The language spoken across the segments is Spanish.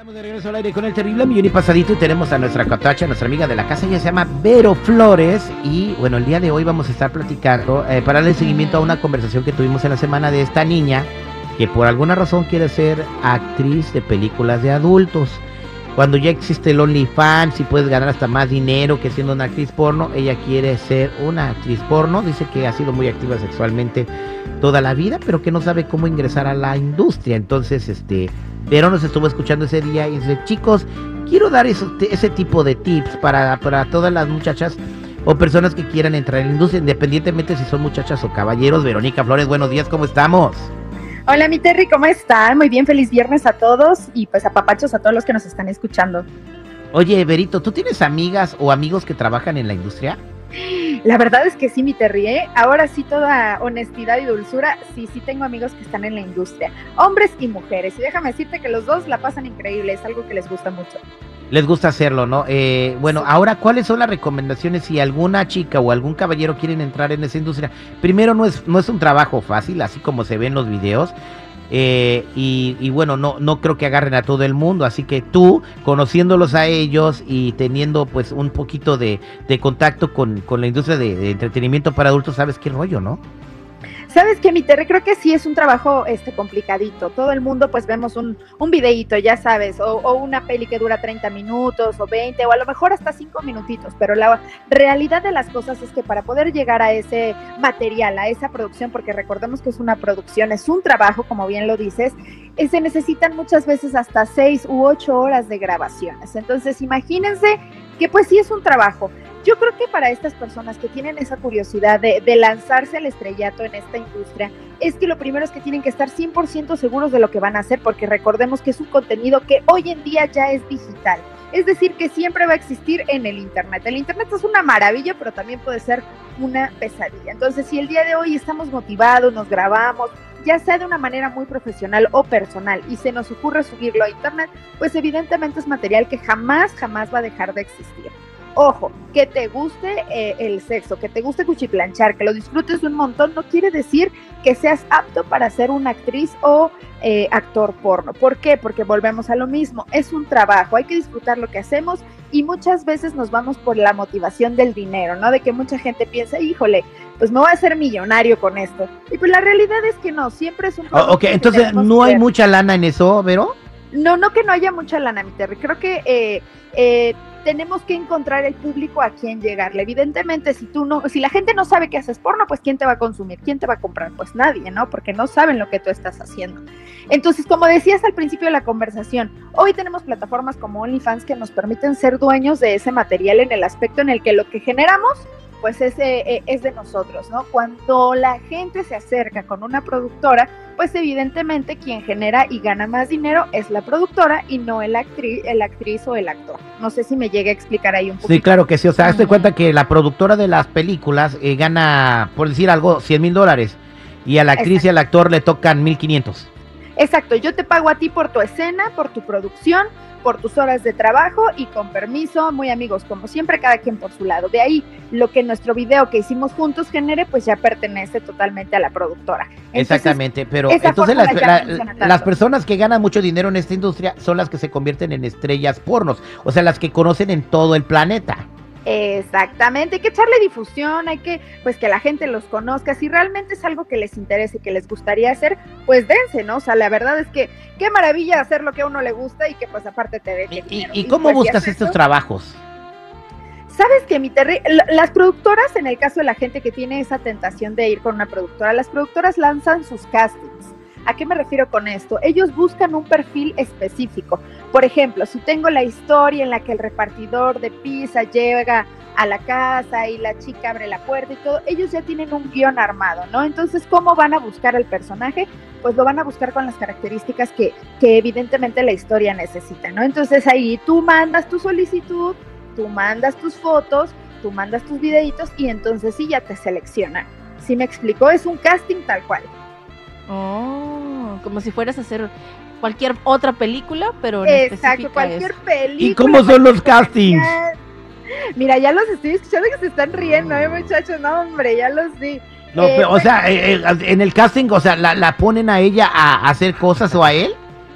De regreso al aire con el terrible millón y pasadito y tenemos a nuestra cotacha, nuestra amiga de la casa, ella se llama Vero Flores y bueno, el día de hoy vamos a estar platicando eh, para darle seguimiento a una conversación que tuvimos en la semana de esta niña que por alguna razón quiere ser actriz de películas de adultos. Cuando ya existe el OnlyFans y puedes ganar hasta más dinero que siendo una actriz porno, ella quiere ser una actriz porno. Dice que ha sido muy activa sexualmente toda la vida, pero que no sabe cómo ingresar a la industria. Entonces, este, pero nos estuvo escuchando ese día y dice, chicos, quiero dar ese tipo de tips para, para todas las muchachas o personas que quieran entrar en la industria, independientemente si son muchachas o caballeros. Verónica Flores, buenos días, ¿cómo estamos? Hola, mi Terry, ¿cómo están? Muy bien, feliz viernes a todos y pues a papachos a todos los que nos están escuchando. Oye, Verito, ¿tú tienes amigas o amigos que trabajan en la industria? La verdad es que sí, mi Terry, ¿eh? ahora sí toda honestidad y dulzura, sí, sí tengo amigos que están en la industria, hombres y mujeres, y déjame decirte que los dos la pasan increíble, es algo que les gusta mucho. Les gusta hacerlo, ¿no? Eh, bueno, ahora, ¿cuáles son las recomendaciones si alguna chica o algún caballero quieren entrar en esa industria? Primero, no es, no es un trabajo fácil, así como se ve en los videos. Eh, y, bueno, no, no creo que agarren a todo el mundo, así que tú, conociéndolos a ellos y teniendo pues un poquito de, contacto con, la industria de, de entretenimiento para adultos, sabes qué rollo, ¿no? ¿Sabes qué, mi Terry? Creo que sí es un trabajo este, complicadito. Todo el mundo pues vemos un, un videíto, ya sabes, o, una peli que dura 30 minutos o 20 o a lo mejor hasta 5 minutitos, pero la realidad de las cosas es que para poder llegar a ese material, a esa producción, porque recordemos que es una producción, es un trabajo, como bien lo dices, eh, se necesitan muchas veces hasta 6 u 8 horas de grabaciones. Entonces imagínense que pues sí es un trabajo. Yo creo que para estas personas que tienen esa curiosidad de, lanzarse al estrellato en esta industria, es que lo primero es que tienen que estar 100% seguros de lo que van a hacer, porque recordemos que es un contenido que hoy en día ya es digital. Es decir, que siempre va a existir en el Internet. El Internet es una maravilla, pero también puede ser una pesadilla. Entonces, si el día de hoy estamos motivados, nos grabamos, ya sea de una manera muy profesional o personal, y se nos ocurre subirlo a Internet, pues evidentemente es material que jamás, jamás va a dejar de existir. Ojo, que te guste eh, el sexo, que te guste cuchiplanchar, que lo disfrutes un montón, no quiere decir que seas apto para ser una actriz o eh, actor porno. ¿Por qué? Porque volvemos a lo mismo, es un trabajo, hay que disfrutar lo que hacemos y muchas veces nos vamos por la motivación del dinero, ¿no? De que mucha gente piensa, híjole, pues me voy a hacer millonario con esto. Y pues la realidad es que no, siempre es un... Oh, ok, entonces no hay mucha lana en eso, Vero. No, no que no haya mucha lana, mi Terry. Creo que eh, eh, tenemos que encontrar el público a quien llegarle. Evidentemente, si tú no, si la gente no sabe que haces porno, pues quién te va a consumir, quién te va a comprar, pues nadie, ¿no? Porque no saben lo que tú estás haciendo. Entonces, como decías al principio de la conversación, hoy tenemos plataformas como OnlyFans que nos permiten ser dueños de ese material en el aspecto en el que lo que generamos pues es, eh, es de nosotros, ¿no? Cuando la gente se acerca con una productora, pues evidentemente quien genera y gana más dinero es la productora y no el actriz, el actriz o el actor. No sé si me llegue a explicar ahí un poco. Sí, claro que sí. O sea, hazte cuenta que la productora de las películas eh, gana, por decir algo, 100 mil dólares y a la actriz y al actor le tocan 1500. Exacto, yo te pago a ti por tu escena, por tu producción, por tus horas de trabajo y con permiso, muy amigos, como siempre, cada quien por su lado. De ahí, lo que nuestro video que hicimos juntos genere, pues ya pertenece totalmente a la productora. Exactamente, pero entonces las, personas que ganan mucho dinero en esta industria son las que se convierten en estrellas pornos, o sea, las que conocen en todo el planeta. Exactamente, hay que echarle difusión, hay que, pues que la gente los conozca, si realmente es algo que les interesa y que les gustaría hacer, pues dense, ¿no? O sea, la verdad es que qué maravilla hacer lo que a uno le gusta y que pues aparte te dé ¿Y, ¿Y, cómo pues, buscas estos trabajos? Sabes que mi Terry, las productoras, en el caso de la gente que tiene esa tentación de ir con una productora, las productoras lanzan sus castings ¿A qué me refiero con esto? Ellos buscan un perfil específico. Por ejemplo, si tengo la historia en la que el repartidor de pizza llega a la casa y la chica abre la puerta y todo, ellos ya tienen un guion armado, ¿no? Entonces, ¿cómo van a buscar al personaje? Pues lo van a buscar con las características que, que evidentemente la historia necesita, ¿no? Entonces ahí tú mandas tu solicitud, tú mandas tus fotos, tú mandas tus videitos y entonces sí ya te seleccionan. ¿Sí me explicó? Es un casting tal cual. Oh, como si fueras a hacer cualquier otra película, pero Exacto, cualquier película. ¿Y cómo son los castings? Mira, ya los estoy escuchando que se están riendo, ¿eh, muchachos? No, hombre, ya los vi. No, eh, o sea, eh, eh, en el casting, o sea, la, la, ponen a ella a hacer cosas o a él?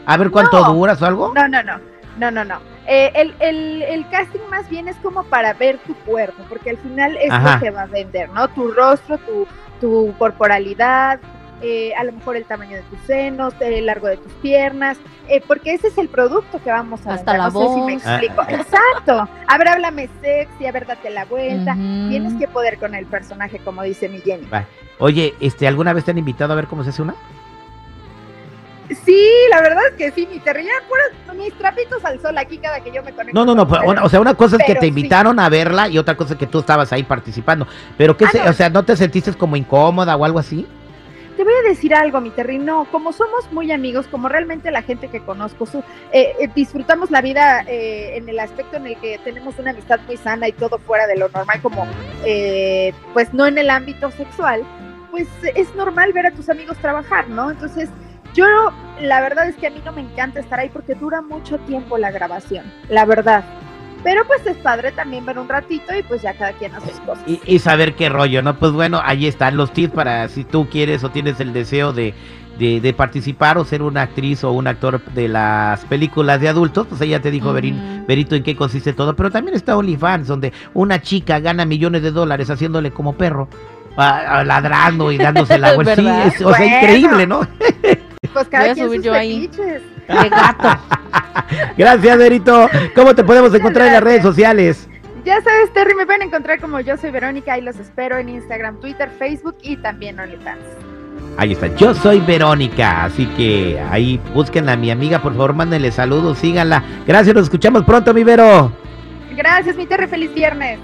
A ver cuánto duras o algo. No, no, no, no, no, no. Eh, el, el, el, casting más bien es como para ver tu cuerpo, porque al final es lo que va a vender, ¿no? Tu rostro, tu, tu corporalidad, eh, a lo mejor el tamaño de tus senos, el largo de tus piernas, eh, porque ese es el producto que vamos a Hasta la voz. Sé si me explico. Ah. Exacto. A ver, háblame sexy, a ver, date la vuelta. Tienes que poder con el personaje, como dice mi Jenny. Oye, este, ¿alguna vez te han invitado a ver cómo se hace una? Sí, la verdad es que sí, mi terrilla, mis trapitos al sol aquí cada que yo me conecto. No, no, no, o sea, una cosa es que te invitaron a verla y otra cosa es que tú estabas ahí participando. Pero qué, ah, o sea, ¿no te sentiste como incómoda o algo así? Decir algo, mi Terry, no, como somos muy amigos, como realmente la gente que conozco, eh, eh, disfrutamos la vida eh, en el aspecto en el que tenemos una amistad muy sana y todo fuera de lo normal, como pues no en el ámbito sexual, pues es normal ver a tus amigos trabajar, ¿no? Entonces, yo la verdad es que a mí no me encanta estar ahí porque dura mucho tiempo la grabación, la verdad. Pero pues es padre también ver un ratito y pues ya cada quien hace sus cosas. Y, saber qué rollo, ¿no? Pues bueno, ahí están los tips para si tú quieres o tienes el deseo de, de, participar o ser una actriz o un actor de las películas de adultos, pues ella te dijo, Berín, Berito, en qué consiste todo. Pero también está OnlyFans, donde una chica gana millones de dólares haciéndole como perro, ladrando y dándose la vuelta. Sí, o sea, increíble, ¿no? Pues cada Voy a subir yo ahí. De gato. Gracias, Berito. ¿Cómo te podemos encontrar en las redes sociales? Ya sabes, Terry, me pueden encontrar como yo soy Verónica y los espero en Instagram, Twitter, Facebook y también OnlyFans. Ahí está, yo soy Verónica, así que ahí búsquenla a mi amiga, por favor, mándenle saludos, síganla. Gracias, nos escuchamos pronto, mi Vero. Gracias, mi Terry, feliz viernes.